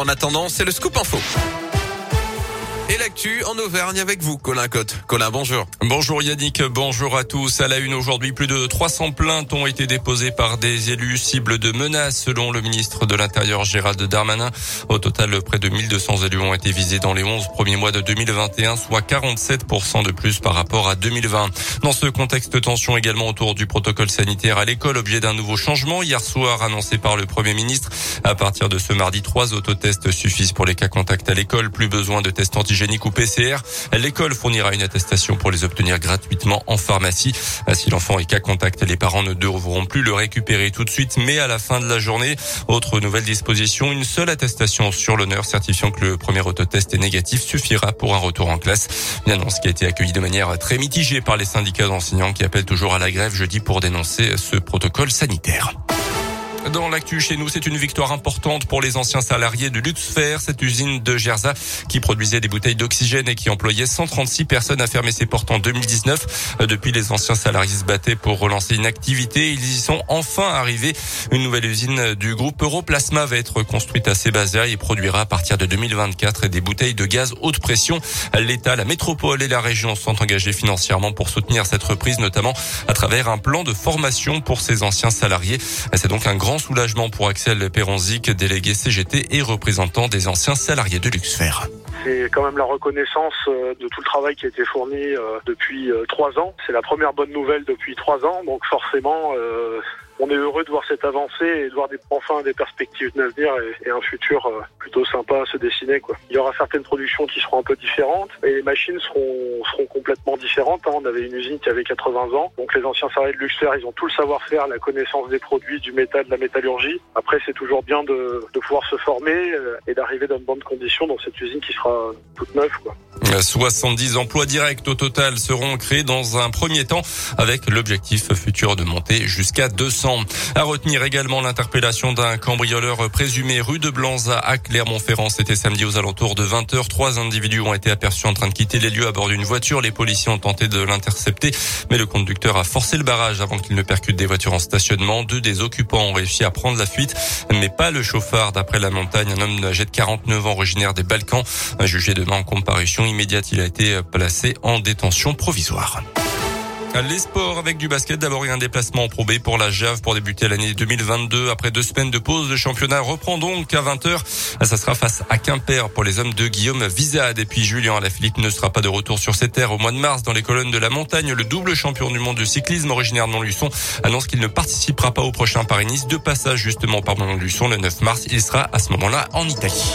En attendant, c'est le scoop info. Et l'actu en Auvergne avec vous, Colin Cotte. Colin, bonjour. Bonjour Yannick, bonjour à tous. À la une aujourd'hui, plus de 300 plaintes ont été déposées par des élus cibles de menaces selon le ministre de l'Intérieur Gérald Darmanin. Au total, près de 1200 élus ont été visés dans les 11 premiers mois de 2021, soit 47% de plus par rapport à 2020. Dans ce contexte tension également autour du protocole sanitaire à l'école, objet d'un nouveau changement hier soir annoncé par le Premier ministre. À partir de ce mardi, trois autotests suffisent pour les cas contacts à l'école. Plus besoin de tests antigéniques génique ou PCR. L'école fournira une attestation pour les obtenir gratuitement en pharmacie. Si l'enfant est cas contact, les parents ne devront plus le récupérer tout de suite, mais à la fin de la journée. Autre nouvelle disposition, une seule attestation sur l'honneur certifiant que le premier autotest est négatif suffira pour un retour en classe. Une annonce qui a été accueillie de manière très mitigée par les syndicats d'enseignants qui appellent toujours à la grève jeudi pour dénoncer ce protocole sanitaire. Dans l'actu chez nous, c'est une victoire importante pour les anciens salariés de Luxfer, cette usine de Gerza qui produisait des bouteilles d'oxygène et qui employait 136 personnes a fermé ses portes en 2019. Depuis, les anciens salariés se battaient pour relancer une activité. Ils y sont enfin arrivés. Une nouvelle usine du groupe Europlasma va être construite à Sébazia et produira à partir de 2024 des bouteilles de gaz haute pression. L'État, la métropole et la région sont engagés financièrement pour soutenir cette reprise, notamment à travers un plan de formation pour ces anciens salariés. C'est donc un grand soulagement pour Axel Perronzic, délégué CGT et représentant des anciens salariés de Luxfer. C'est quand même la reconnaissance euh, de tout le travail qui a été fourni euh, depuis euh, trois ans. C'est la première bonne nouvelle depuis trois ans, donc forcément on est heureux de voir cette avancée et de voir enfin des perspectives d'avenir et, un futur euh, plutôt sympa à se dessiner. Il y aura certaines productions qui seront un peu différentes et les machines seront, complètement différentes. Hein. On avait une usine qui avait 80 ans, donc les anciens salariés de Luxfer, ils ont tout le savoir-faire, la connaissance des produits, du métal, de la métallurgie. Après, c'est toujours bien de, pouvoir se former euh, et d'arriver dans de bonnes conditions dans cette usine qui sera toute neuve. Quoi. 70 emplois directs au total seront créés dans un premier temps avec l'objectif futur de monter jusqu'à 200. À retenir également l'interpellation d'un cambrioleur présumé rue de Blanza à Clermont-Ferrand. C'était samedi aux alentours de 20h. Trois individus ont été aperçus en train de quitter les lieux à bord d'une voiture. Les policiers ont tenté de l'intercepter, mais le conducteur a forcé le barrage avant qu'il ne percute des voitures en stationnement. Deux des occupants ont réussi à prendre la fuite, mais pas le chauffard. D'après la montagne, un homme âgé de 49 ans originaire des Balkans, jugé demain en comparution immédiate, il a été placé en détention provisoire. Les sports avec du basket. D'abord, il y a un déplacement en Pro pour la JAV pour débuter l'année 2022. Après deux semaines de pause, le championnat reprend donc à 20h. Ça sera face à Quimper pour les hommes de Guillaume Vizade. Et puis Julien Alaphilippe ne sera pas de retour sur ses terres au mois de mars dans les colonnes de la montagne. Le double champion du monde de cyclisme originaire de Montluçon annonce qu'il ne participera pas au prochain Paris-Nice. De passage justement par Montluçon le 9 mars. Il sera à ce moment-là en Italie.